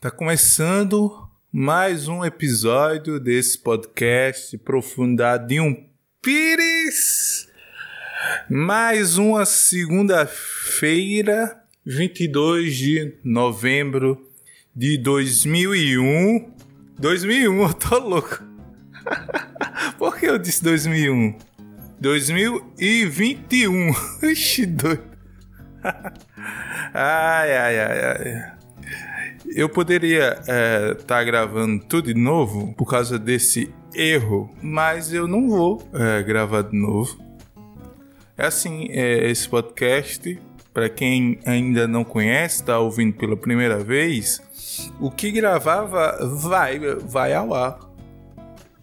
Tá começando mais um episódio desse podcast Profundidade Pires. Mais uma segunda-feira, 22 de novembro de 2001. 2001, eu tô louco. Por que eu disse 2001? 2021. Ixi, doido. ai, ai, ai, ai. Eu poderia estar é, tá gravando tudo de novo por causa desse erro, mas eu não vou é, gravar de novo. É assim, é, esse podcast, para quem ainda não conhece, está ouvindo pela primeira vez, o que gravava vai, vai ao ar.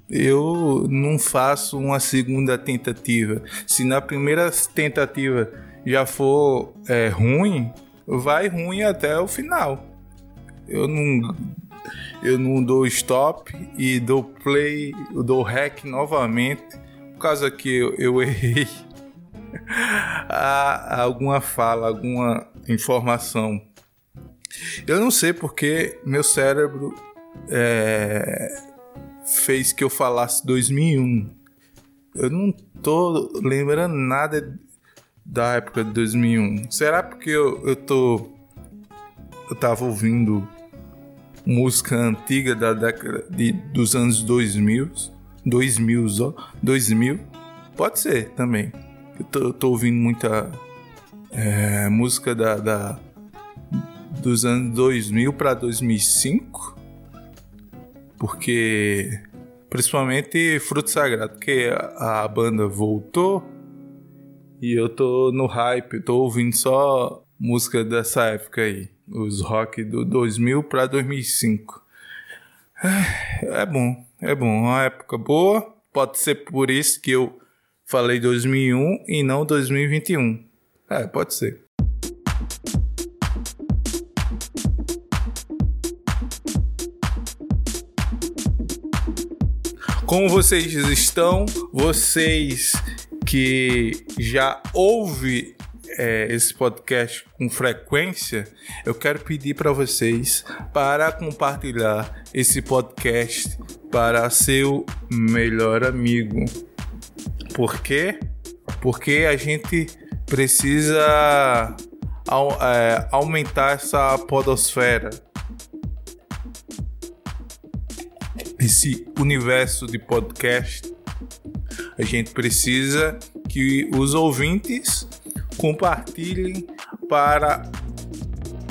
Eu não faço uma segunda tentativa. Se na primeira tentativa já for é, ruim, vai ruim até o final eu não eu não dou stop e dou play, eu dou hack novamente por causa que eu, eu errei a, alguma fala, alguma informação. Eu não sei porque meu cérebro é, fez que eu falasse 2001. Eu não tô lembrando nada da época de 2001. Será porque eu, eu tô eu tava ouvindo música antiga da década de, dos anos 2000, 2000, ó, 2000, pode ser também. Eu tô, eu tô ouvindo muita é, música da, da, dos anos 2000 para 2005, porque principalmente Fruto Sagrado, porque a, a banda voltou e eu tô no hype, tô ouvindo só música dessa época aí os rock do 2000 para 2005. É bom, é bom, uma época boa. Pode ser por isso que eu falei 2001 e não 2021. É, pode ser. Como vocês estão? Vocês que já ouvem é, esse podcast com frequência, eu quero pedir para vocês para compartilhar esse podcast para seu melhor amigo. Por quê? Porque a gente precisa é, aumentar essa podosfera. Esse universo de podcast. A gente precisa que os ouvintes compartilhem para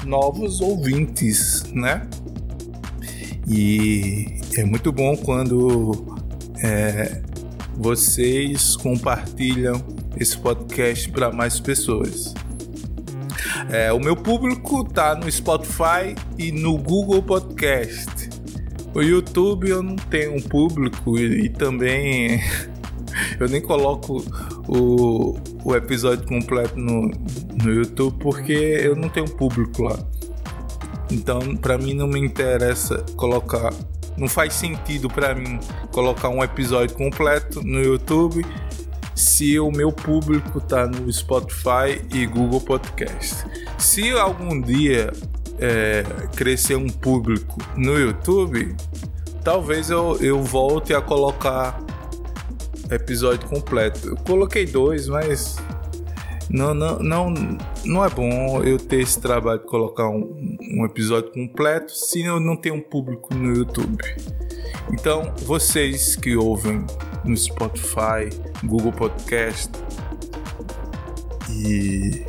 novos ouvintes, né? E é muito bom quando é, vocês compartilham esse podcast para mais pessoas. É, o meu público tá no Spotify e no Google Podcast. O YouTube eu não tenho um público e, e também eu nem coloco o, o episódio completo no, no YouTube porque eu não tenho público lá. Então, para mim não me interessa colocar, não faz sentido para mim colocar um episódio completo no YouTube se o meu público tá no Spotify e Google Podcast. Se algum dia é, crescer um público no YouTube, talvez eu, eu volte a colocar episódio completo. Eu coloquei dois, mas não, não, não, não é bom eu ter esse trabalho de colocar um, um episódio completo se eu não tenho um público no YouTube. Então, vocês que ouvem no Spotify, Google Podcast e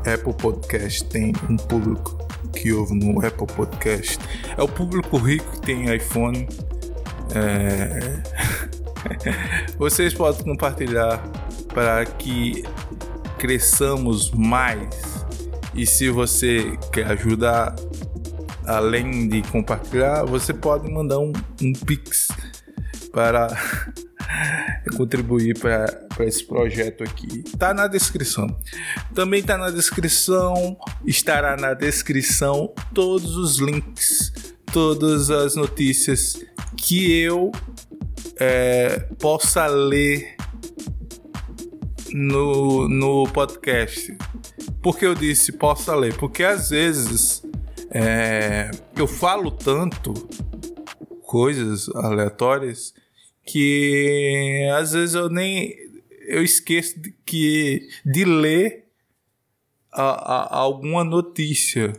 Apple Podcast tem um público que ouve no Apple Podcast. É o público rico que tem iPhone. É... Vocês podem compartilhar para que cresçamos mais. E se você quer ajudar, além de compartilhar, você pode mandar um, um pix para contribuir para esse projeto aqui. Tá na descrição. Também tá na descrição, estará na descrição todos os links, todas as notícias que eu é, possa ler no, no podcast. Por que eu disse possa ler? Porque às vezes é, eu falo tanto coisas aleatórias que às vezes eu nem eu esqueço de, que de ler a, a, alguma notícia.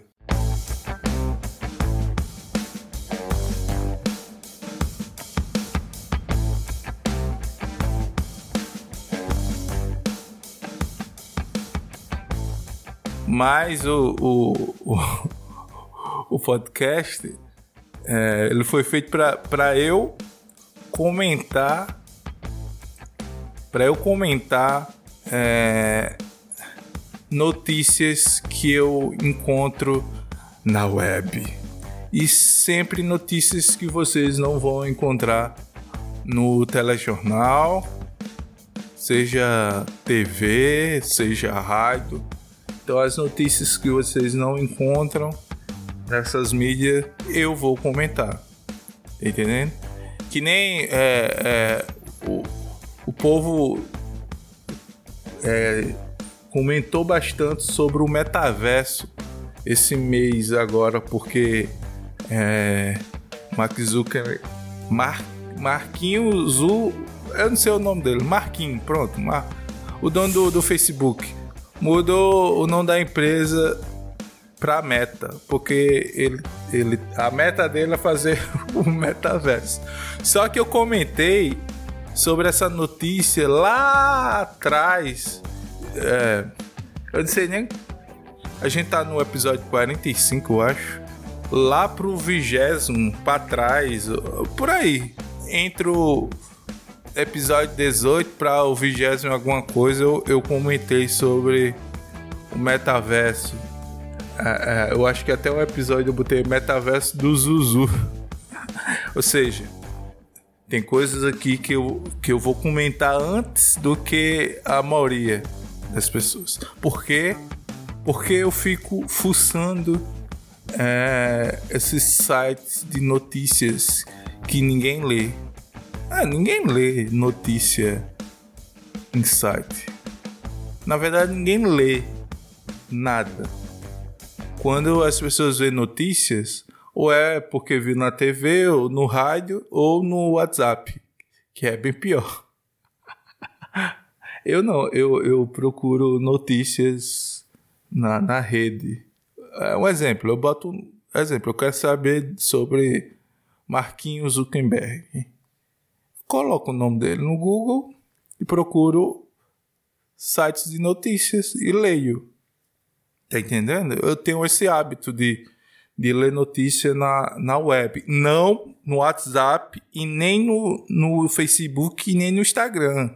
Mas o, o, o, o podcast é, ele foi feito para eu comentar para eu comentar é, notícias que eu encontro na web e sempre notícias que vocês não vão encontrar no telejornal, seja TV, seja rádio. Então as notícias que vocês não encontram nessas mídias eu vou comentar, entendendo? Que nem é, é, o, o povo é, comentou bastante sobre o metaverso esse mês agora, porque é, Mark Zuckerberg, Mar, Marquinhos Zu, eu não sei o nome dele, Marquinhos, pronto, Mar, o dono do, do Facebook, mudou o nome da empresa para Meta, porque ele, ele, a meta dele é fazer o metaverso. Só que eu comentei sobre essa notícia lá atrás. É, eu não sei nem. A gente tá no episódio 45, eu acho. Lá pro vigésimo, pra trás, por aí. Entre o episódio 18 para o vigésimo alguma coisa, eu, eu comentei sobre o metaverso. É, é, eu acho que até o episódio eu botei metaverso do Zuzu. Ou seja, tem coisas aqui que eu, que eu vou comentar antes do que a maioria das pessoas. Por quê? Porque eu fico fuçando é, esses sites de notícias que ninguém lê. Ah, ninguém lê notícia em site. Na verdade, ninguém lê nada. Quando as pessoas veem notícias, ou é porque viu na TV, ou no rádio, ou no WhatsApp, que é bem pior. eu não, eu, eu procuro notícias na, na rede. É um exemplo, eu boto um exemplo, eu quero saber sobre Marquinhos Zuckerberg. Coloco o nome dele no Google e procuro sites de notícias e leio. Tá entendendo? Eu tenho esse hábito de de ler notícia na, na web. Não no WhatsApp e nem no, no Facebook e nem no Instagram.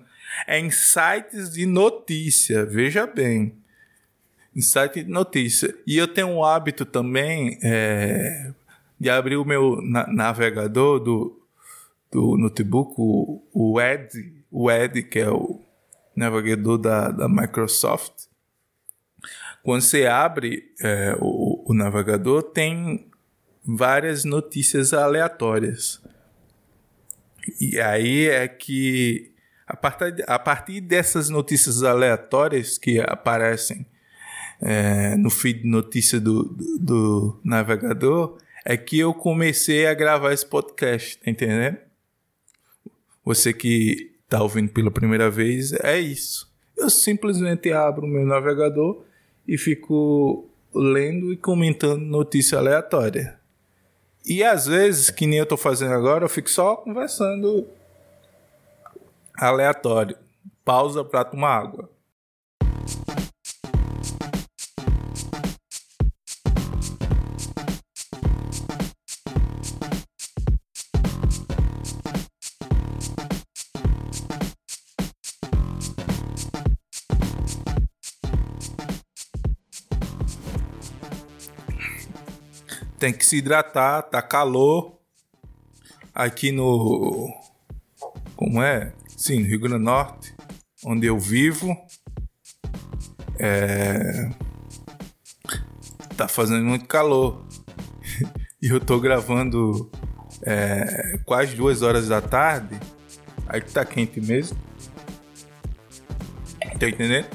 É em sites de notícia, veja bem. Em site de notícia. E eu tenho um hábito também é, de abrir o meu na navegador do, do notebook, o, o o Edge, que é o navegador da, da Microsoft quando você abre é, o, o navegador, tem várias notícias aleatórias. E aí é que a partir, a partir dessas notícias aleatórias que aparecem é, no feed de notícia do, do, do, navegador, é que eu comecei a gravar esse podcast, tá entendendo? Você que está ouvindo pela primeira vez, é isso. Eu simplesmente abro o meu navegador e fico lendo e comentando notícia aleatória. E às vezes, que nem eu tô fazendo agora, eu fico só conversando aleatório. Pausa para tomar água. Tem que se hidratar, tá calor. Aqui no. Como é? Sim, no Rio Grande do Norte, onde eu vivo. É. Tá fazendo muito calor. e eu tô gravando é, quase duas horas da tarde. Aí que tá quente mesmo. Tá entendendo?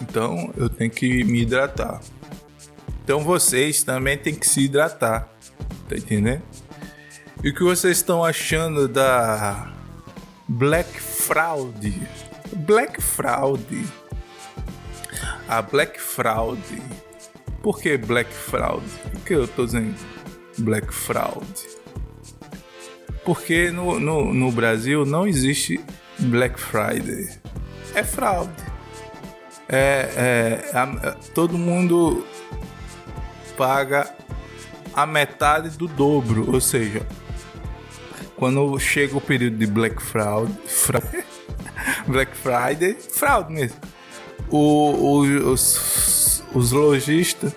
Então eu tenho que me hidratar. Então vocês também têm que se hidratar. Tá entendendo? E o que vocês estão achando da Black Fraud? Black Fraud. A Black Fraud. Por que Black Fraud? Por que eu tô dizendo Black Fraud? Porque no, no, no Brasil não existe Black Friday. É fraude. É, é, todo mundo paga a metade do dobro, ou seja, quando chega o período de Black Fraud, Black Friday, fraude mesmo. O, o, os, os lojistas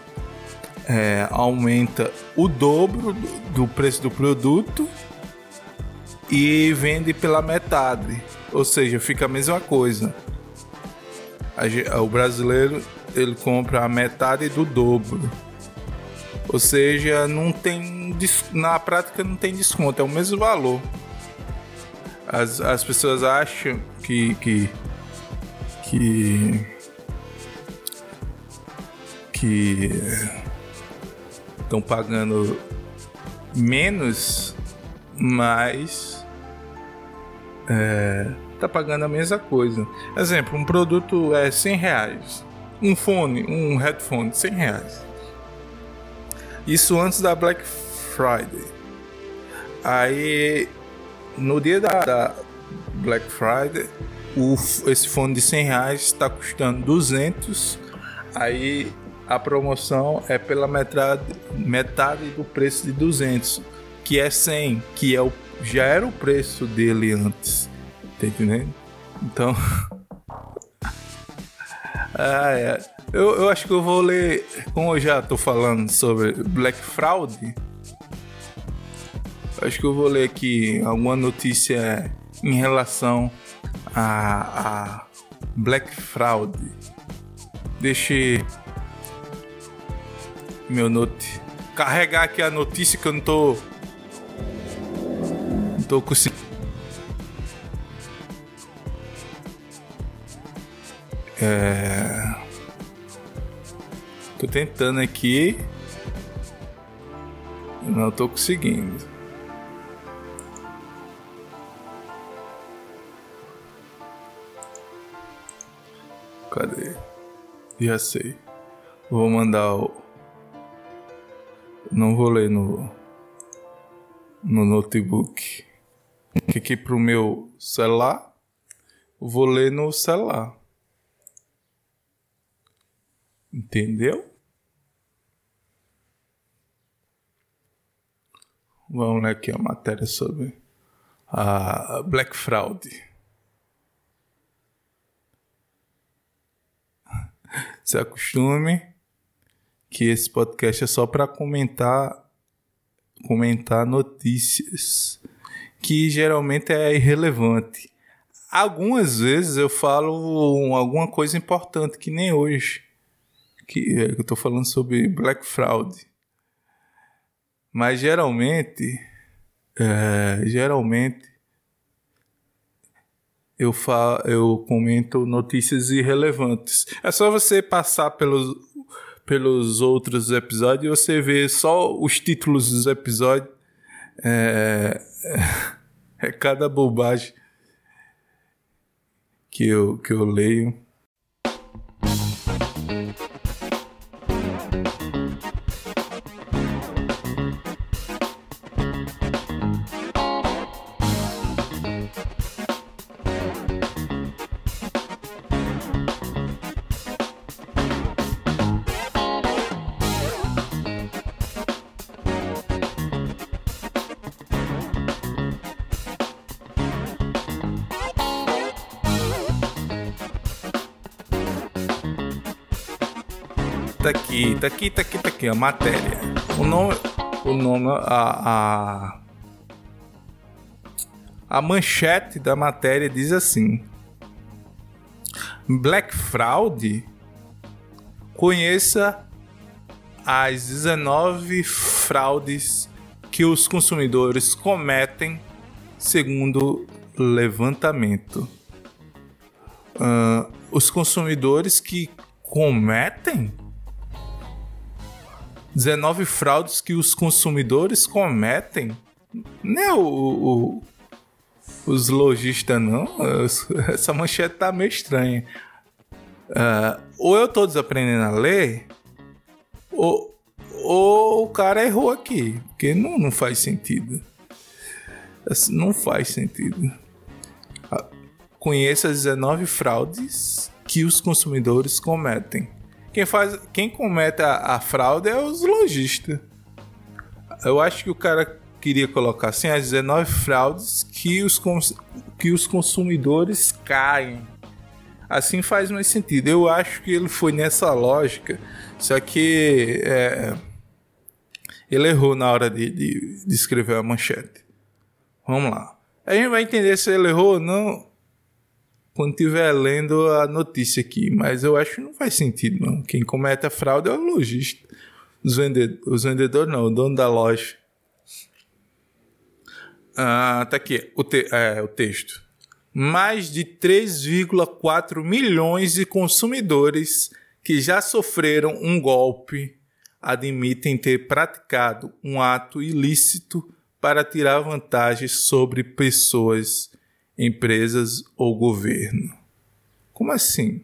é, aumenta o dobro do, do preço do produto e vende pela metade, ou seja, fica a mesma coisa. O brasileiro ele compra a metade do dobro. Ou seja, não tem na prática não tem desconto, é o mesmo valor. As, as pessoas acham que que que que estão pagando menos, mas é, tá pagando a mesma coisa. Exemplo, um produto é 100 reais, um fone, um headphone, 100 reais. Isso antes da Black Friday. Aí, no dia da, da Black Friday, o, esse fone de 100 reais está custando 200. Aí a promoção é pela metade, metade do preço de 200, que é 100, que é o, já era o preço dele antes. Tá entendendo? Então. ah, é. eu, eu acho que eu vou ler. Como eu já tô falando sobre Black Fraud, acho que eu vou ler aqui alguma notícia em relação a, a Black Fraud. Deixa meu note. Carregar aqui a notícia que eu não tô. Não tô conseguindo. É. Tô tentando aqui. Não tô conseguindo. Cadê? Já sei. Vou mandar o. Não vou ler no. No notebook. Aqui pro meu celular. Vou ler no celular. Entendeu? Vamos ler aqui a matéria sobre a Black Fraud. Se acostume que esse podcast é só para comentar comentar notícias que geralmente é irrelevante. Algumas vezes eu falo alguma coisa importante que nem hoje que é, eu estou falando sobre Black Fraud. Mas geralmente, é, geralmente eu, falo, eu comento notícias irrelevantes. É só você passar pelos, pelos outros episódios e você vê só os títulos dos episódios. É, é, é cada bobagem que eu, que eu leio. Aqui, tá aqui, tá aqui, tá aqui, a matéria. O nome, o nome, a, a, a manchete da matéria diz assim: Black Fraud. Conheça as 19 fraudes que os consumidores cometem segundo levantamento. Uh, os consumidores que cometem 19 fraudes que os consumidores cometem. Não é o, o os lojistas, não. Essa manchete tá meio estranha. Uh, ou eu tô desaprendendo a ler, ou, ou o cara errou aqui. Porque não, não faz sentido. Não faz sentido. Uh, conheça as 19 fraudes que os consumidores cometem. Quem, faz, quem comete a, a fraude é os lojistas. Eu acho que o cara queria colocar assim as 19 fraudes que os, que os consumidores caem. Assim faz mais sentido. Eu acho que ele foi nessa lógica, só que é, ele errou na hora de, de, de, escrever a manchete. Vamos lá. A gente vai entender se ele errou ou não quando estiver lendo a notícia aqui, mas eu acho que não faz sentido não. Quem comete a fraude é o lojista. Os, os vendedores não, o dono da loja. Ah, tá aqui o, te é, o texto. Mais de 3,4 milhões de consumidores que já sofreram um golpe admitem ter praticado um ato ilícito para tirar vantagens sobre pessoas, empresas ou governo. Como assim?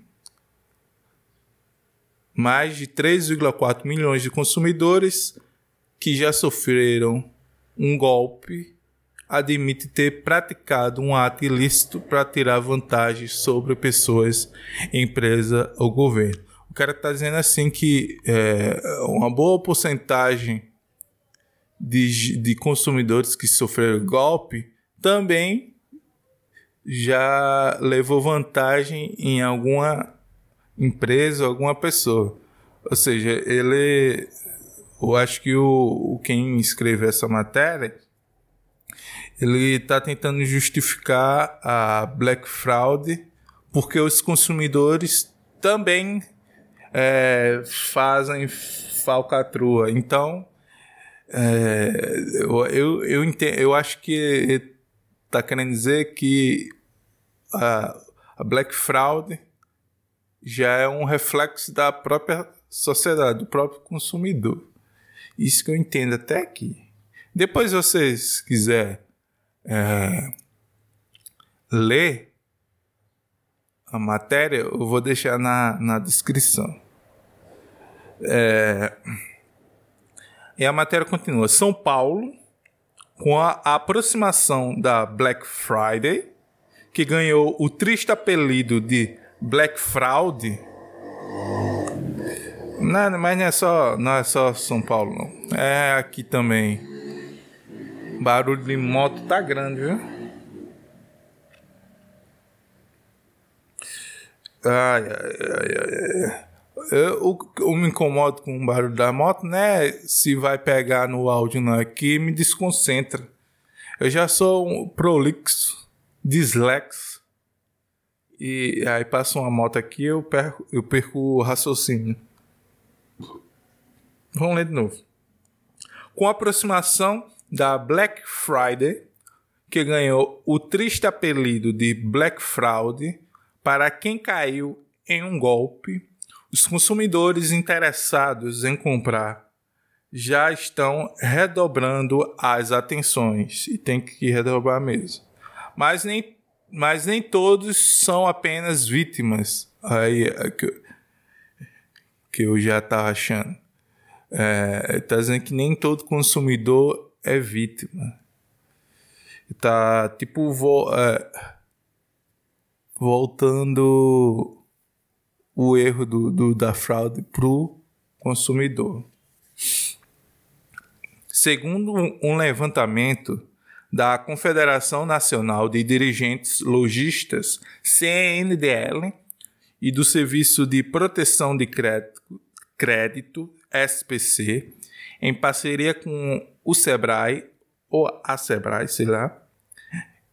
Mais de 3,4 milhões de consumidores que já sofreram um golpe admite ter praticado um ato ilícito para tirar vantagem sobre pessoas, empresa ou governo. O cara está dizendo assim que é, uma boa porcentagem de, de consumidores que sofreram golpe também já levou vantagem em alguma empresa, alguma pessoa. Ou seja, ele, eu acho que o, quem escreveu essa matéria ele está tentando justificar a Black Fraud porque os consumidores também é, fazem falcatrua. Então, é, eu, eu, eu, entendo, eu acho que está querendo dizer que a, a Black Fraud já é um reflexo da própria sociedade, do próprio consumidor. Isso que eu entendo até aqui. Depois, vocês quiserem é, ler a matéria, eu vou deixar na, na descrição. É, e a matéria continua. São Paulo, com a aproximação da Black Friday, que ganhou o triste apelido de Black Fraud. Não, mas não é só, não é só São Paulo, não. É aqui também Barulho de moto tá grande, viu? Ai, ai, ai, ai. Eu, eu, me incomodo com o barulho da moto, né? Se vai pegar no áudio não aqui, me desconcentra. Eu já sou um prolixo, dislexo. E aí passa uma moto aqui, eu perco, eu perco o raciocínio. Vamos ler de novo. Com a aproximação da Black Friday, que ganhou o triste apelido de Black Fraud, para quem caiu em um golpe, os consumidores interessados em comprar já estão redobrando as atenções e tem que redobrar mesmo. Mas nem, mas nem todos são apenas vítimas. Aí é que, que eu já estava achando. É, tá dizendo que nem todo consumidor é vítima. Tá tipo vo é, voltando o erro do, do, da fraude pro consumidor. Segundo um levantamento da Confederação Nacional de Dirigentes Logistas, CNDL, e do Serviço de Proteção de Crédito, Crédito SPC, em parceria com o Sebrae, ou a Sebrae, sei lá,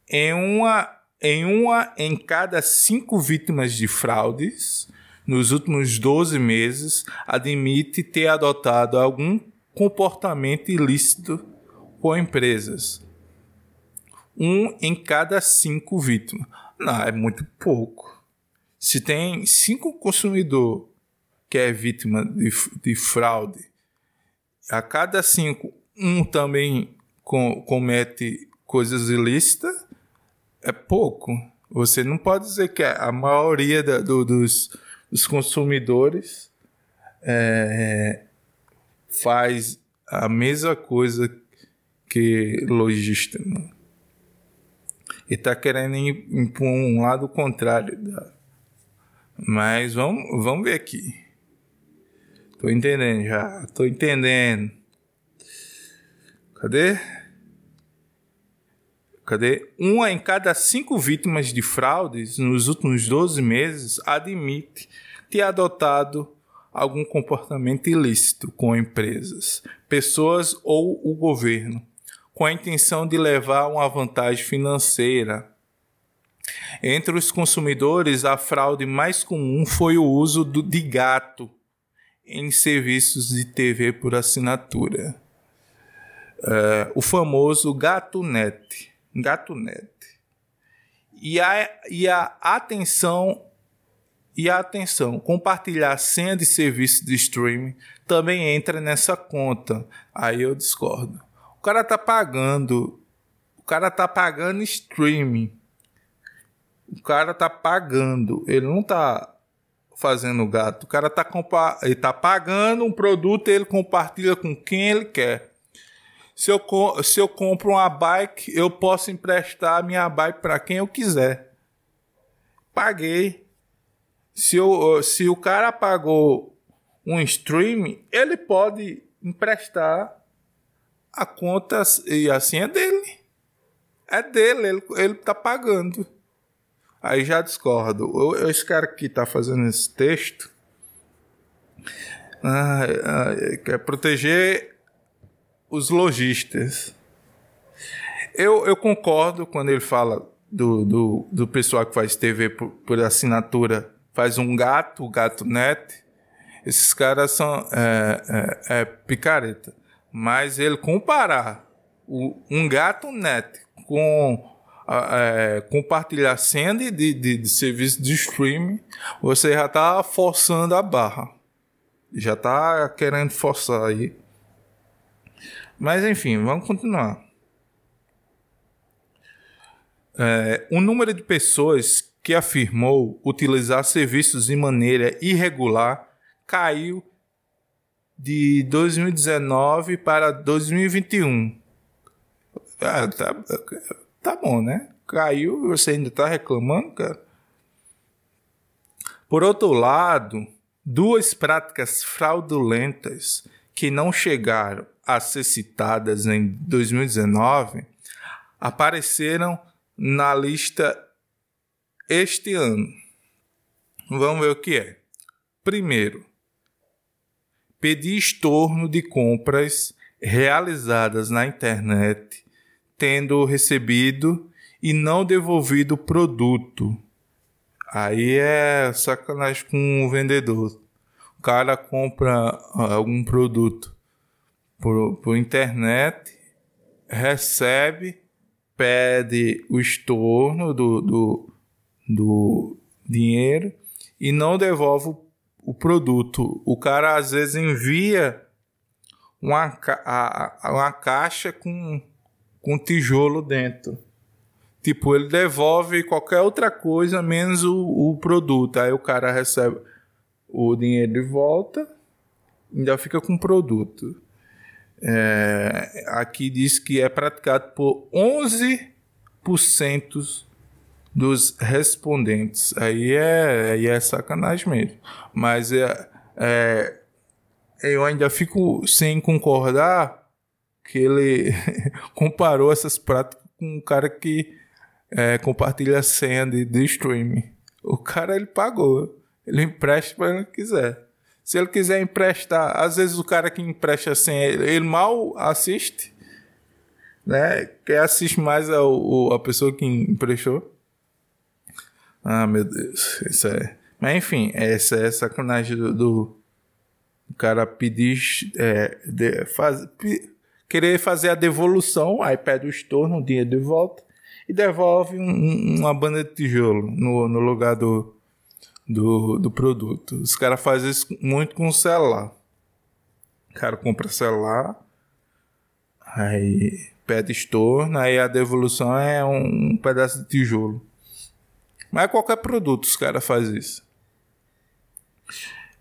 em uma, em uma em cada cinco vítimas de fraudes nos últimos 12 meses admite ter adotado algum comportamento ilícito com empresas. Um em cada cinco vítimas. Não, é muito pouco. Se tem cinco consumidor que é vítima de, de fraude a cada cinco, um também com, comete coisas ilícitas, é pouco. Você não pode dizer que a maioria da, do, dos, dos consumidores é, faz a mesma coisa que lojista. Né? E está querendo para um lado contrário. Da... Mas vamos, vamos ver aqui. Tô entendendo já. Tô entendendo. Cadê? Cadê? Uma em cada cinco vítimas de fraudes nos últimos 12 meses admite ter adotado algum comportamento ilícito com empresas, pessoas ou o governo, com a intenção de levar uma vantagem financeira. Entre os consumidores, a fraude mais comum foi o uso do, de gato em serviços de TV por assinatura. Uh, o famoso GatoNet. GatoNet. E a, e a atenção e a atenção, compartilhar senha de serviço de streaming também entra nessa conta. Aí eu discordo. O cara tá pagando, o cara tá pagando streaming. O cara tá pagando, ele não tá fazendo gato. O cara tá, ele tá pagando um produto ele compartilha com quem ele quer. Se eu, se eu compro uma bike, eu posso emprestar a minha bike para quem eu quiser. Paguei. Se, eu, se o cara pagou um stream, ele pode emprestar a conta e assim é dele. É dele, ele, ele tá pagando. Aí já discordo. Esse cara que tá fazendo esse texto ah, ah, quer proteger os lojistas. Eu, eu concordo quando ele fala do, do, do pessoal que faz TV por, por assinatura, faz um gato, o gato net. Esses caras são é, é, é picareta. Mas ele comparar o, um gato net com é, compartilhar senha de, de, de, serviço de streaming, você já está forçando a barra. Já está querendo forçar aí. Mas enfim, vamos continuar. É, o número de pessoas que afirmou utilizar serviços de maneira irregular caiu de 2019 para 2021. Ah, tá, tá bom, né? Caiu você ainda tá reclamando, cara? Por outro lado, duas práticas fraudulentas que não chegaram a ser citadas em 2019 apareceram na lista este ano. Vamos ver o que é. Primeiro, pedir estorno de compras realizadas na internet, tendo recebido e não devolvido o produto. Aí é sacanagem com o vendedor. O cara compra algum produto por, por internet, recebe, pede o estorno do, do, do dinheiro e não devolve o produto. O cara às vezes envia uma, a, uma caixa com, com tijolo dentro. Tipo, ele devolve qualquer outra coisa menos o, o produto. Aí o cara recebe o dinheiro de volta, ainda fica com o produto. É, aqui diz que é praticado por 11% dos respondentes. Aí é, aí é sacanagem mesmo. Mas é, é, eu ainda fico sem concordar que ele comparou essas práticas com um cara que é, compartilha a senha de, de streaming. O cara ele pagou. Ele empresta para quem quiser. Se ele quiser emprestar, às vezes o cara que empresta assim, ele, mal assiste, né? Quem assiste mais é o, a pessoa que emprestou. Ah, meu Deus, isso é. Mas enfim, essa é sacanagem do, do, cara pedir. É, de, faz, querer fazer a devolução, aí pede o estorno, o dinheiro de volta, e devolve um, uma banda de tijolo no, no lugar do, do, do produto. Os caras fazem isso muito com o celular. O cara compra celular, aí pede estorno, aí a devolução é um pedaço de tijolo. Mas qualquer produto os caras fazem isso.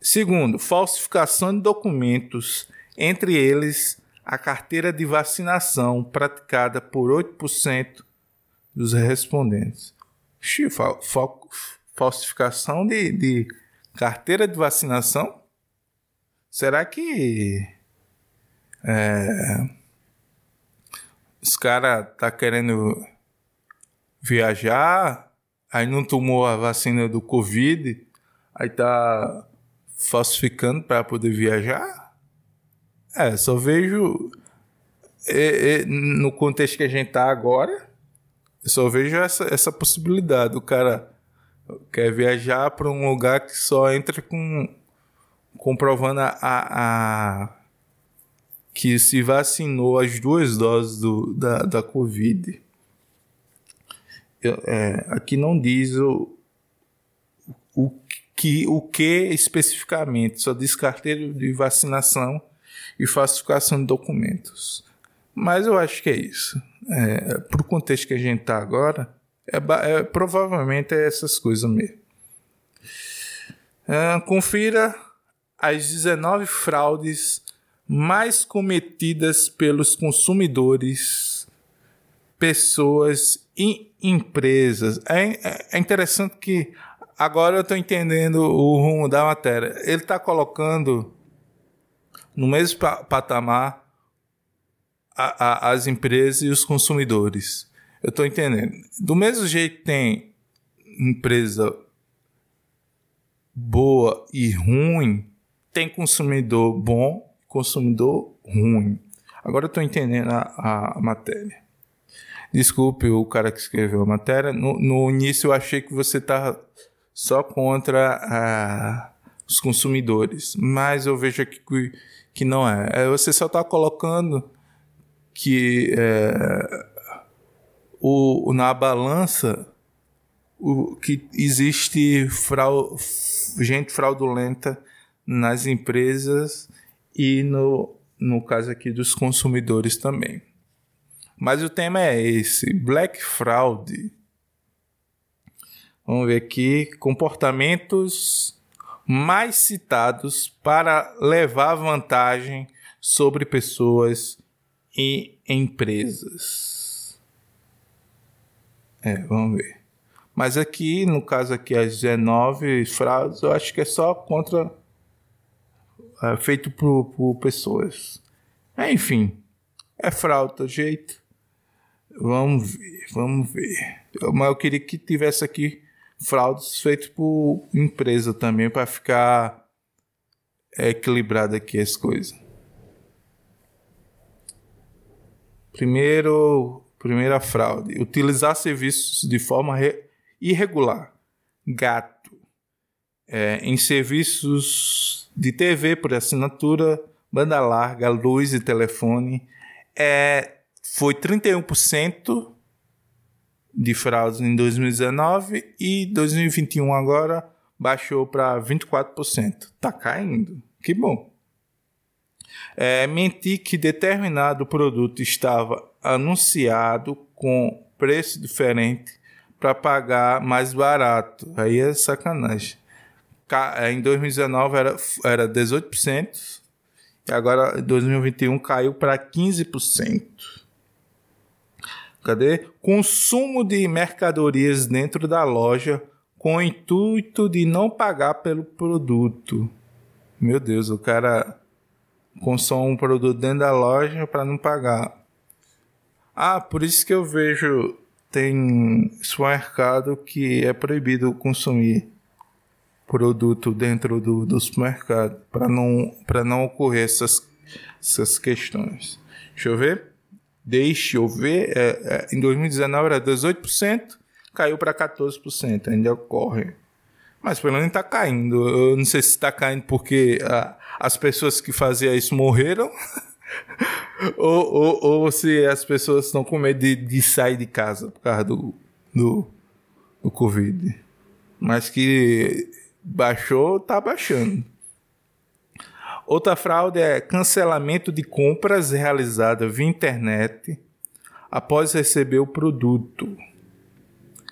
Segundo, falsificação de documentos, entre eles a carteira de vacinação praticada por 8% dos respondentes. Fal fal falsificação de, de carteira de vacinação? Será que é, os caras tá querendo viajar, aí não tomou a vacina do Covid, aí tá falsificando para poder viajar? É, só vejo é, é, no contexto que a gente tá agora, eu só vejo essa, essa possibilidade. O cara quer viajar para um lugar que só entra com comprovando a, a, que se vacinou as duas doses do, da, da Covid. Eu, é, aqui não diz o, o, que, o que especificamente, só diz carteira de vacinação e falsificação de documentos. Mas eu acho que é isso. É, Para o contexto que a gente está agora, é, é, provavelmente é essas coisas mesmo. É, confira as 19 fraudes mais cometidas pelos consumidores, pessoas e empresas. É, é interessante que agora eu estou entendendo o rumo da matéria. Ele está colocando no mesmo patamar a, a, as empresas e os consumidores. Eu estou entendendo. Do mesmo jeito tem empresa boa e ruim, tem consumidor bom consumidor ruim. Agora eu estou entendendo a, a, matéria. Desculpe o cara que escreveu a matéria. No, no início eu achei que você estava só contra a, os consumidores, mas eu vejo aqui que, que não é. é você só está colocando que é, o, na balança o, que existe gente fraudulenta nas empresas e no, no caso aqui dos consumidores também. Mas o tema é esse: Black Fraud. Vamos ver aqui comportamentos mais citados para levar vantagem sobre pessoas e empresas. É, vamos ver. Mas aqui, no caso aqui, as 19 fraudes, eu acho que é só contra é, feito por, por pessoas. É, enfim, é fraude, jeito. Vamos ver, vamos ver. Mas eu queria que tivesse aqui fraudes feitas por empresa também para ficar equilibrado aqui as coisas. Primeiro, primeira fraude: utilizar serviços de forma irregular. Gato. É, em serviços de TV por assinatura, banda larga, luz e telefone. É, foi 31% de fraudes em 2019 e 2021 agora baixou para 24%. Tá caindo. Que bom. É, mentir que determinado produto estava anunciado com preço diferente para pagar mais barato. Aí é sacanagem. É, em 2019 era, era 18%, e agora em 2021 caiu para 15%. Cadê? Consumo de mercadorias dentro da loja com o intuito de não pagar pelo produto. Meu Deus, o cara consome um produto dentro da loja para não pagar. Ah, por isso que eu vejo tem supermercado que é proibido consumir produto dentro do, do supermercado para não, não ocorrer essas, essas questões. Deixa eu ver. Deixa eu ver. É, é, em 2019 era 18%, caiu para 14%. Ainda ocorre. Mas pelo menos está caindo. Eu não sei se está caindo porque ah, as pessoas que faziam isso morreram. ou, ou, ou, se as pessoas estão com medo de, de sair de casa por causa do, do, do Covid. Mas que baixou, tá baixando. Outra fraude é cancelamento de compras realizada via internet após receber o produto.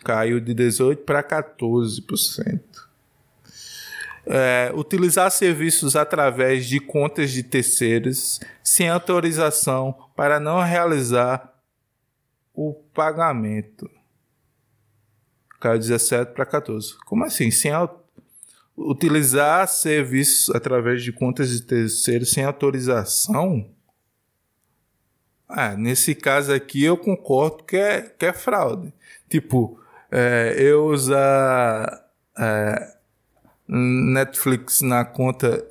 Caiu de 18% para 14%. É, utilizar serviços através de contas de terceiros sem autorização para não realizar o pagamento. Caiu 17 para 14. Como assim? Sem utilizar serviços através de contas de terceiros sem autorização? Ah, nesse caso aqui eu concordo que é, que é fraude. Tipo, é, eu usar é, Netflix na conta,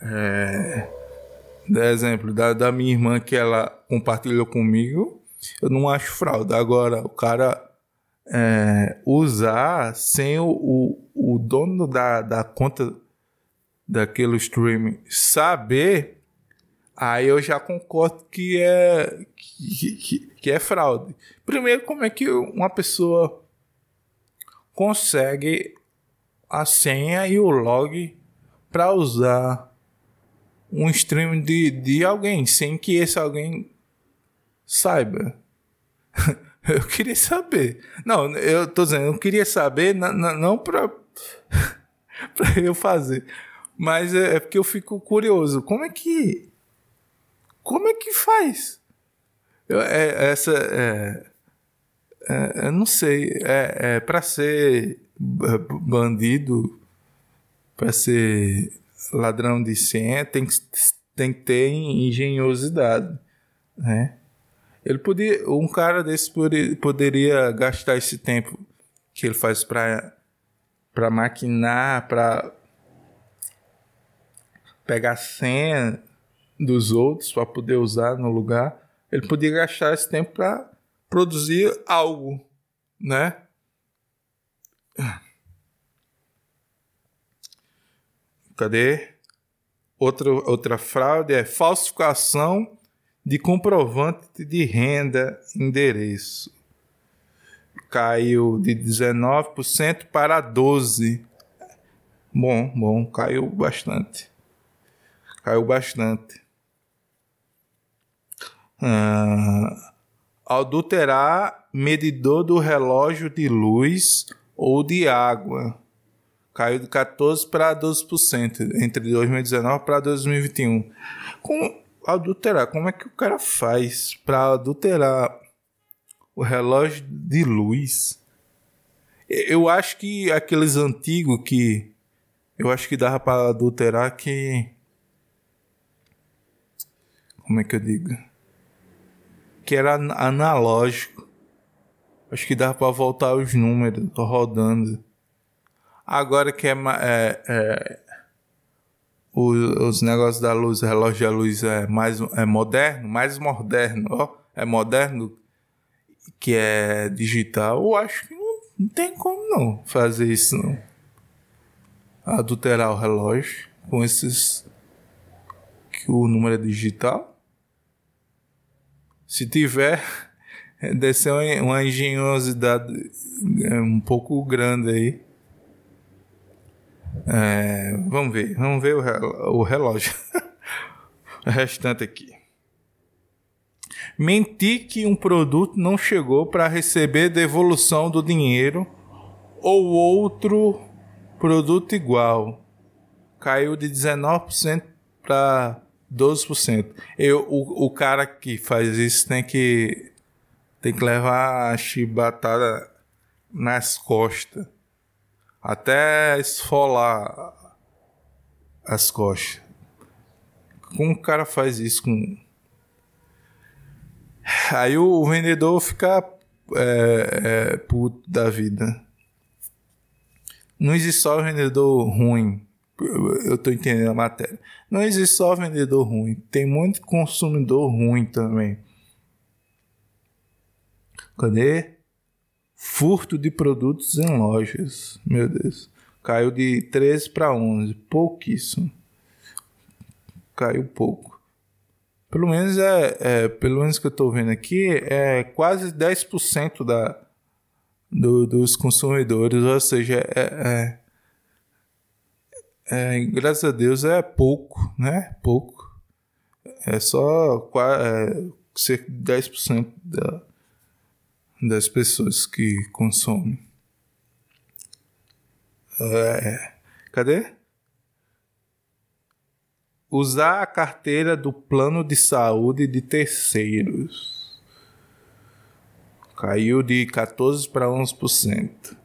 é, exemplo, da, da minha irmã que ela compartilhou comigo, eu não acho fraude. Agora, o cara é, usar sem o, o, o dono da, da conta daquele streaming saber Aí eu já concordo que é que, que, que, é fraude. Primeiro, como é que uma pessoa consegue a senha e o log para usar um stream de, de alguém sem que esse alguém saiba? eu queria saber. Não, eu tô dizendo, eu queria saber, não, para para eu fazer, mas é, é porque eu fico curioso. Como é que como é que faz? Eu, é, essa. É, é, eu não sei. É, é para ser bandido, para ser ladrão de senha, tem que, tem que ter engenhosidade. Né? Ele podia, um cara desse poderia, poderia gastar esse tempo que ele faz para para maquinar, para pegar senha dos outros para poder usar no lugar, ele podia gastar esse tempo para produzir algo, né? Cadê? Outra, outra fraude é falsificação de comprovante de renda endereço. Caiu de 19% para 12%. Bom, bom, caiu bastante. Caiu bastante. Uh, adulterar medidor do relógio de luz ou de água. Caiu de 14% para 12% entre 2019 para 2021. Com adulterar, como é que o cara faz para adulterar o relógio de luz? Eu acho que aqueles antigos que eu acho que dava para adulterar que como é que eu digo? que era analógico. Acho que dava para voltar os números rodando. Agora que é, é, é os, os, negócios da luz, relógio da luz é mais é moderno, mais moderno, ó, é moderno que é digital. Eu acho que não, não tem como não fazer isso não. Adulterar o relógio com esses que o número é digital. Se tiver, ser uma engenhosidade é, um pouco grande aí. É, vamos ver, vamos ver o relógio. o restante aqui. Mentir que um produto não chegou para receber devolução do dinheiro ou outro produto igual. Caiu de 19% para 12%. Eu, o, o cara que faz isso tem que tem que levar a chibatada nas costas. Até esfolar as costas. Como o cara faz isso com. Aí o, vendedor fica é, é, puto da vida. Não existe só vendedor ruim eu tô entendendo a matéria. Não existe só vendedor ruim, tem muito consumidor ruim também. Cadê? Furto de produtos em lojas. Meu Deus. Caiu de 13 para 11. Pouquíssimo. Caiu pouco. Pelo menos é, é pelo menos que eu estou vendo aqui, é quase 10% da, do, dos consumidores, ou seja, é, é é, graças a Deus é pouco, né? Pouco. É só é, cerca de 10% da, das pessoas que consomem. É, cadê? Usar a carteira do plano de saúde de terceiros. Caiu de 14 para 11%.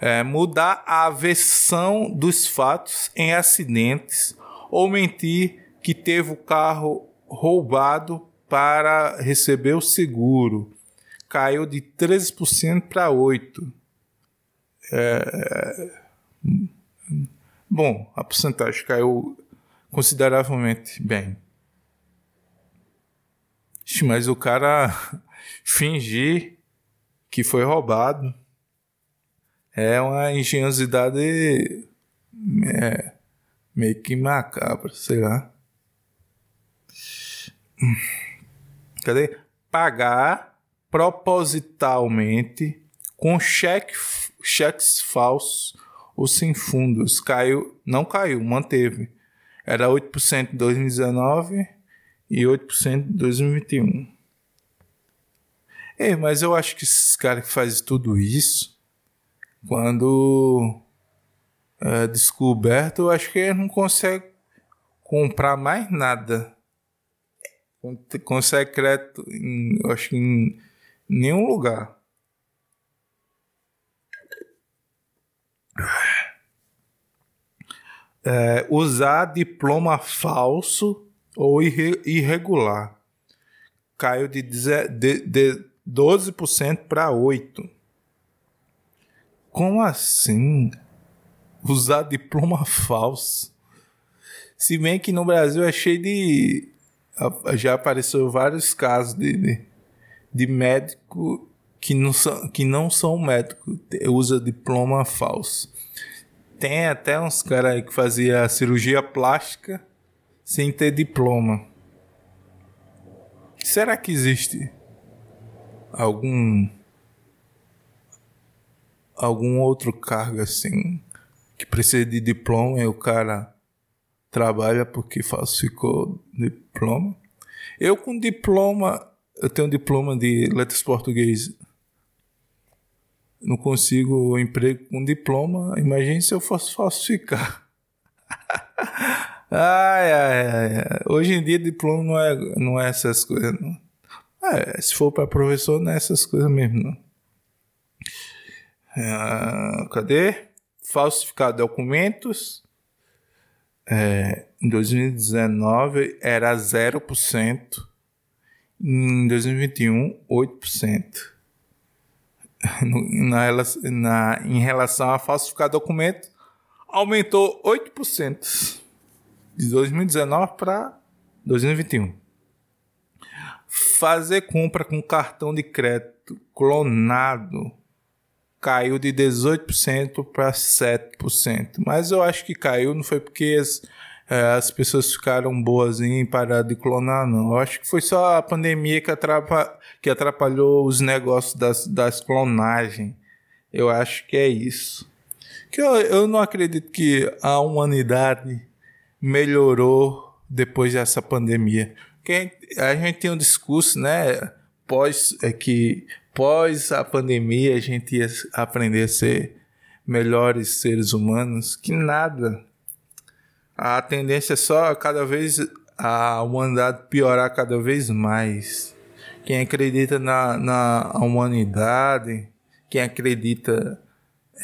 É, mudar a versão dos fatos em acidentes ou mentir que teve o carro roubado para receber o seguro. Caiu de 13% para 8%. É... Bom, a porcentagem caiu consideravelmente bem. Mas o cara fingir que foi roubado é uma engenhosidade é, meio que macabra, sei lá. Cadê? Pagar propositalmente com cheque, cheques falsos ou sem fundos. Caiu, não caiu, manteve. Era 8% em 2019 e 8% em 2021. É, mas eu acho que esses caras que fazem tudo isso, quando é descoberto, eu acho que eles não conseguem comprar mais nada com, secreto, em, eu acho que em nenhum lugar. É, usar diploma falso ou irre, irregular. Caiu de, de, de 12% para 8%. Como assim? Usar diploma falso? Se bem que no Brasil é cheio de já apareceu vários casos de, de, de médico que não são, que não são médicos, usa diploma falso. Tem até uns caras aí que fazia cirurgia plástica sem ter diploma. Será que existe algum algum outro cargo assim que precisa de diploma e o cara trabalha porque falsificou diploma. Eu com diploma, eu tenho diploma de letras português. Não consigo um emprego com diploma. Imagine se eu fosse falsificar. ai, ai, ai, Hoje em dia diploma não é, não é essas coisas. Não. É, se for para professor, não é essas coisas mesmo. Não. Ah, cadê? Falsificar documentos é, em 2019 era 0%, em 2021, 8%. Na, na, em relação a falsificar documento, aumentou 8% de 2019 para 2021. Fazer compra com cartão de crédito clonado caiu de 18% para 7%. Mas eu acho que caiu não foi porque as, é, as pessoas ficaram boas em parar de clonar, não. Eu acho que foi só a pandemia que, atrapa, que atrapalhou os negócios das, das clonagens. Eu acho que é isso. Que eu, eu não acredito que a humanidade melhorou depois dessa pandemia. Porque a gente tem um discurso, né? Pós é que pós a pandemia a gente ia aprender a ser melhores seres humanos, que nada. A tendência é só cada vez a humanidade piorar cada vez mais. Quem acredita na, na humanidade, quem acredita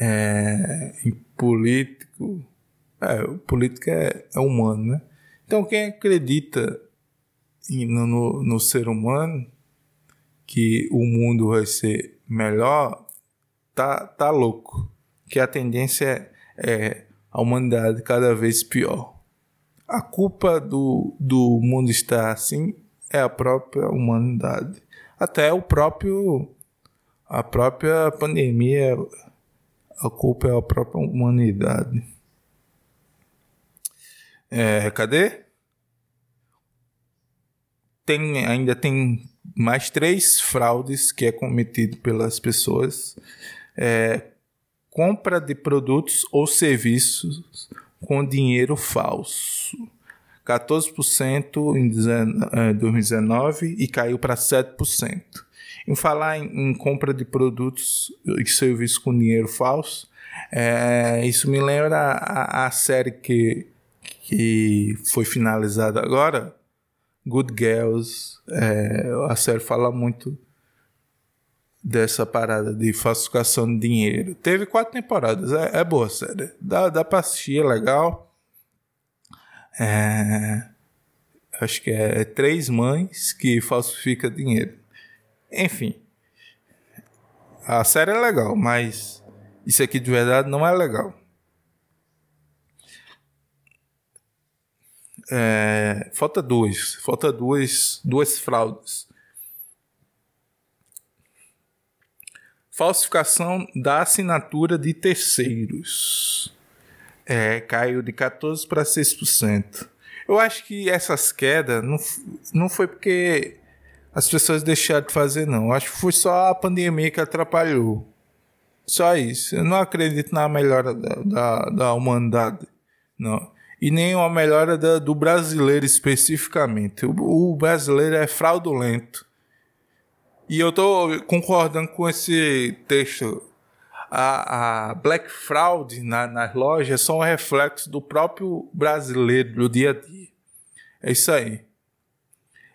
é, em político, é, o político é, é, humano, né? Então quem acredita em, no, no ser humano que o mundo vai ser melhor, tá, tá louco. Que a tendência é, é a humanidade cada vez pior. A culpa do, do mundo estar assim é a própria humanidade. Até o próprio a própria pandemia, a culpa é a própria humanidade. É, cadê? Tem, ainda tem mais três fraudes que é cometido pelas pessoas. É, compra de produtos ou serviços com dinheiro falso. 14% em 2019 eh, e caiu para 7%. Em falar em, em, compra de produtos e serviços com dinheiro falso, é, isso me lembra a, a, série que, que foi finalizada agora, Good Girls. É, a série fala muito dessa parada de falsificação de dinheiro. Teve quatro temporadas, é, é boa série. Dá, dá pra assistir, é legal. É, acho que é três mães que falsifica dinheiro. Enfim. A série é legal, mas isso aqui de verdade não é legal. É, falta duas. Falta duas, duas fraudes. Falsificação da assinatura de terceiros. É, caiu de 14% para 6%. Eu acho que essas quedas não, não foi porque as pessoas deixaram de fazer, não. Eu acho que foi só a pandemia que atrapalhou. Só isso. Eu não acredito na melhora da, da, da humanidade. Não. E nem uma melhora da, do brasileiro especificamente. O, o brasileiro é fraudulento. E eu tô concordando com esse texto a, a Black Fraud na, nas lojas é só um reflexo do próprio brasileiro do dia a dia. É isso aí.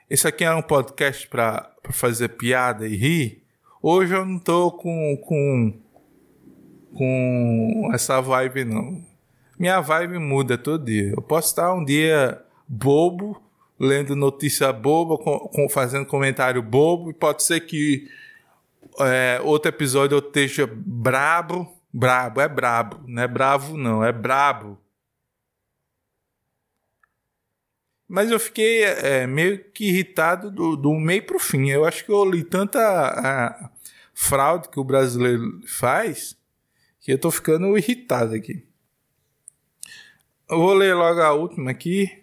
Esse aqui é um podcast para fazer piada e rir. Hoje eu não tô com, com, com essa vibe, não. Minha vibe muda todo dia. Eu posso estar um dia bobo, lendo notícia boba, com, com, fazendo comentário bobo, e pode ser que é, outro episódio eu esteja brabo. Brabo, é brabo. Não é bravo, não. É brabo. Mas eu fiquei é, meio que irritado do, do meio pro fim. Eu acho que eu li tanta a, fraude que o brasileiro faz que eu tô ficando irritado aqui. Eu vou ler logo a última aqui.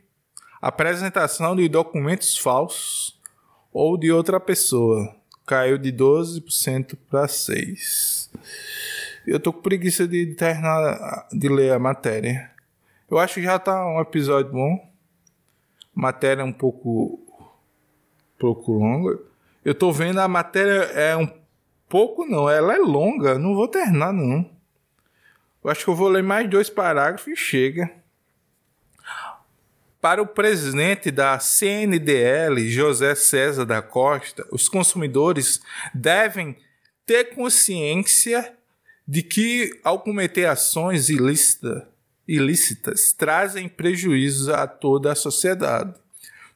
Apresentação de documentos falsos ou de outra pessoa caiu de 12% para 6%. Eu tô com preguiça de terminar de ler a matéria. Eu acho que já tá um episódio bom. Matéria um pouco pouco longa. Eu tô vendo a matéria é um pouco não, ela é longa, não vou terminar não. Eu acho que eu vou ler mais dois parágrafos e chega. Para o presidente da CNDL, José César da Costa, os consumidores devem ter consciência de que, ao cometer ações ilícita, ilícitas, trazem prejuízos a toda a sociedade.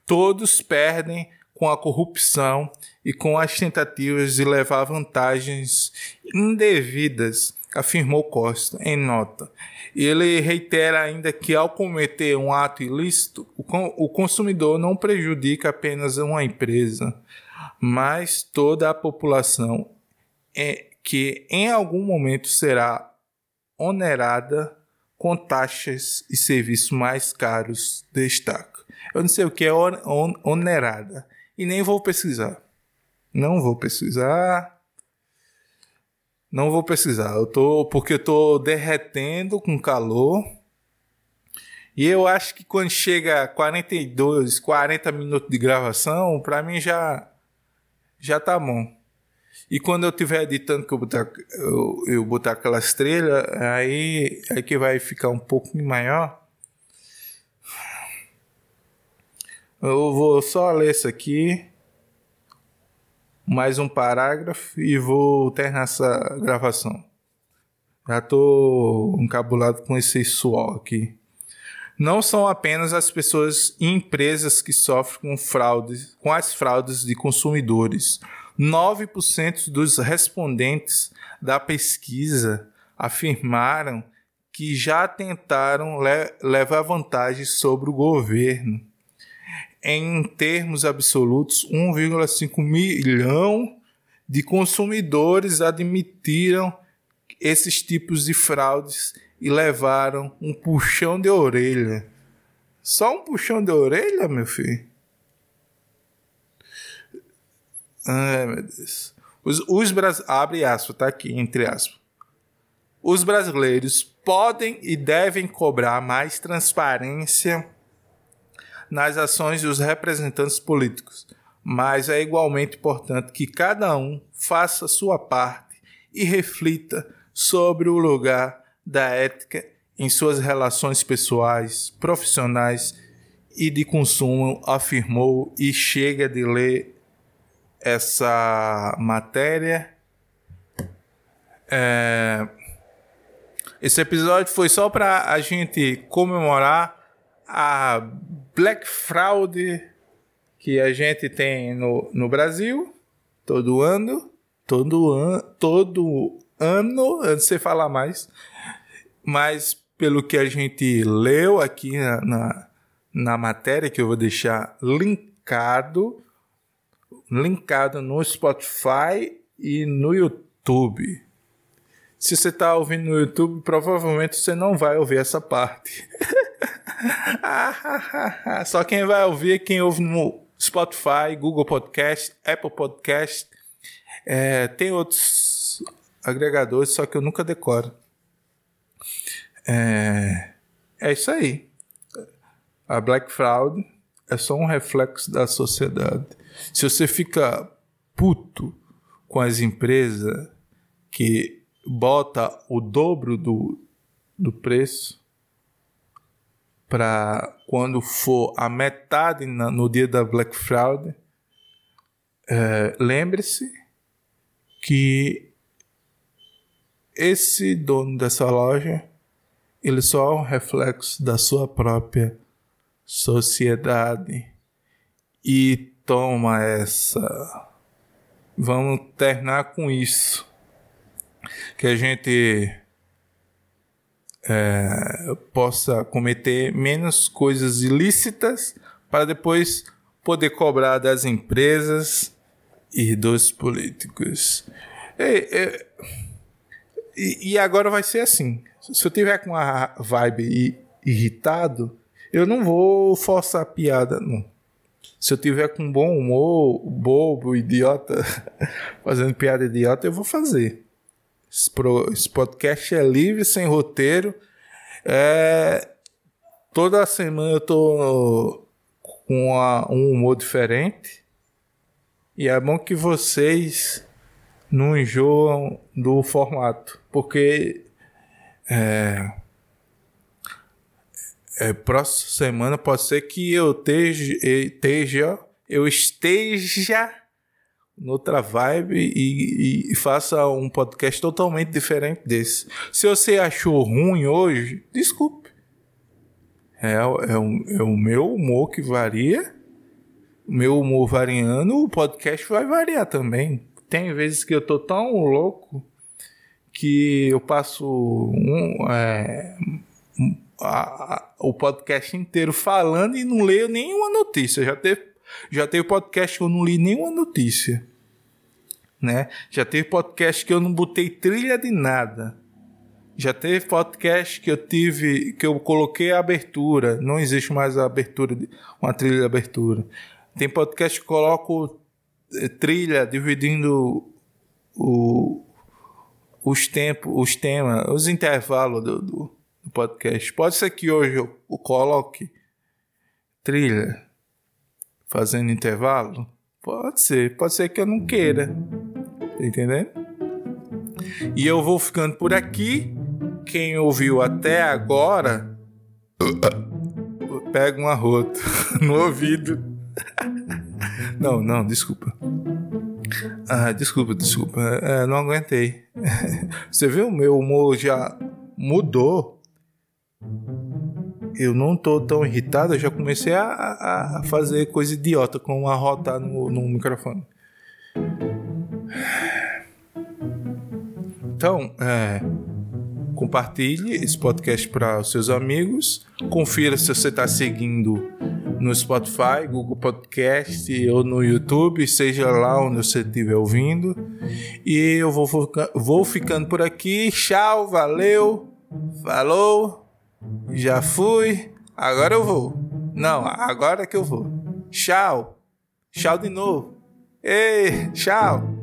Todos perdem com a corrupção e com as tentativas de levar vantagens indevidas afirmou Costa em nota. Ele reitera ainda que, ao cometer um ato ilícito, o consumidor não prejudica apenas uma empresa, mas toda a população é que em algum momento será onerada com taxas e serviços mais caros, destaca. Eu não sei o que é onerada e nem vou pesquisar. Não vou pesquisar não vou precisar. Eu tô porque eu tô derretendo com calor. E eu acho que quando chega a 42, 40 minutos de gravação, para mim já já tá bom. E quando eu estiver editando que eu botar, eu, eu botar aquela estrela, aí é que vai ficar um pouco maior. Eu vou só ler isso aqui mais um parágrafo e vou terminar essa gravação. Já tô encabulado com esse suor aqui. Não são apenas as pessoas e empresas que sofrem com fraudes, com as fraudes de consumidores. 9% dos respondentes da pesquisa afirmaram que já tentaram le levar vantagem sobre o governo em termos absolutos, 1,5 milhão de consumidores admitiram esses tipos de fraudes e levaram um puxão de orelha. Só um puxão de orelha, meu filho? Ai, meu Deus. Os, os abre aspas, tá aqui, entre aspas. Os brasileiros podem e devem cobrar mais transparência nas ações dos representantes políticos, mas é igualmente importante que cada um faça sua parte e reflita sobre o lugar da ética em suas relações pessoais, profissionais e de consumo, afirmou e chega de ler essa matéria. É... Esse episódio foi só para a gente comemorar a Black Fraud que a gente tem no, no Brasil todo ano, todo ano, todo ano, não sei falar mais, mas pelo que a gente leu aqui na, na, na matéria que eu vou deixar linkado, linkado no Spotify e no YouTube. Se você está ouvindo no YouTube, provavelmente você não vai ouvir essa parte. Só quem vai ouvir é quem ouve no Spotify, Google Podcast, Apple Podcast. É, tem outros agregadores, só que eu nunca decoro. É, é isso aí. A Black Fraud é só um reflexo da sociedade. Se você fica puto com as empresas que bota o dobro do, do preço para quando for a metade na, no dia da Black Friday, é, lembre-se que esse dono dessa loja ele só é um reflexo da sua própria sociedade. E toma essa. Vamos terminar com isso. Que a gente é, possa cometer menos coisas ilícitas para depois poder cobrar das empresas e dos políticos. E, e, e agora vai ser assim. Se eu tiver com a vibe irritado, eu não vou forçar a piada, não. Se eu tiver com bom humor, bobo, idiota, fazendo piada idiota, eu vou fazer. Esse podcast é livre, sem roteiro. É, toda semana eu tô com uma, um humor diferente. E é bom que vocês não enjoam do formato. Porque é, é, próxima semana pode ser que eu esteja, eu esteja noutra vibe e, e, faça um podcast totalmente diferente desse. Se você achou ruim hoje, desculpe. É, é, o, é o meu humor que varia. O meu humor variando, o podcast vai variar também. Tem vezes que eu tô tão louco que eu passo um, é, a, a, o podcast inteiro falando e não leio nenhuma notícia. Já teve, já teve podcast que eu não li nenhuma notícia né? Já teve podcast que eu não botei trilha de nada. Já teve podcast que eu tive, que eu coloquei a abertura. Não existe mais a abertura, uma trilha de abertura. Tem podcast que coloco eh, trilha dividindo o, os tempos, os temas, os intervalos do, do, do, podcast. Pode ser que hoje eu, eu coloque trilha fazendo intervalo. Pode ser, pode ser que eu não queira. Tá entendendo? E eu vou ficando por aqui. Quem ouviu até agora, pega um arroto no ouvido. Não, não, desculpa. Ah, desculpa, desculpa. É, não aguentei. Você viu? Meu humor já mudou. Eu não tô tão irritado, eu já comecei a, a fazer coisa idiota, como arrotar no, no microfone. Então, é, compartilhe esse podcast para os seus amigos. Confira se você está seguindo no Spotify, Google Podcast ou no YouTube, seja lá onde você estiver ouvindo. E eu vou, vou ficando por aqui. Tchau, valeu, falou, já fui, agora eu vou. Não, agora que eu vou. Tchau, tchau de novo. Ei, tchau.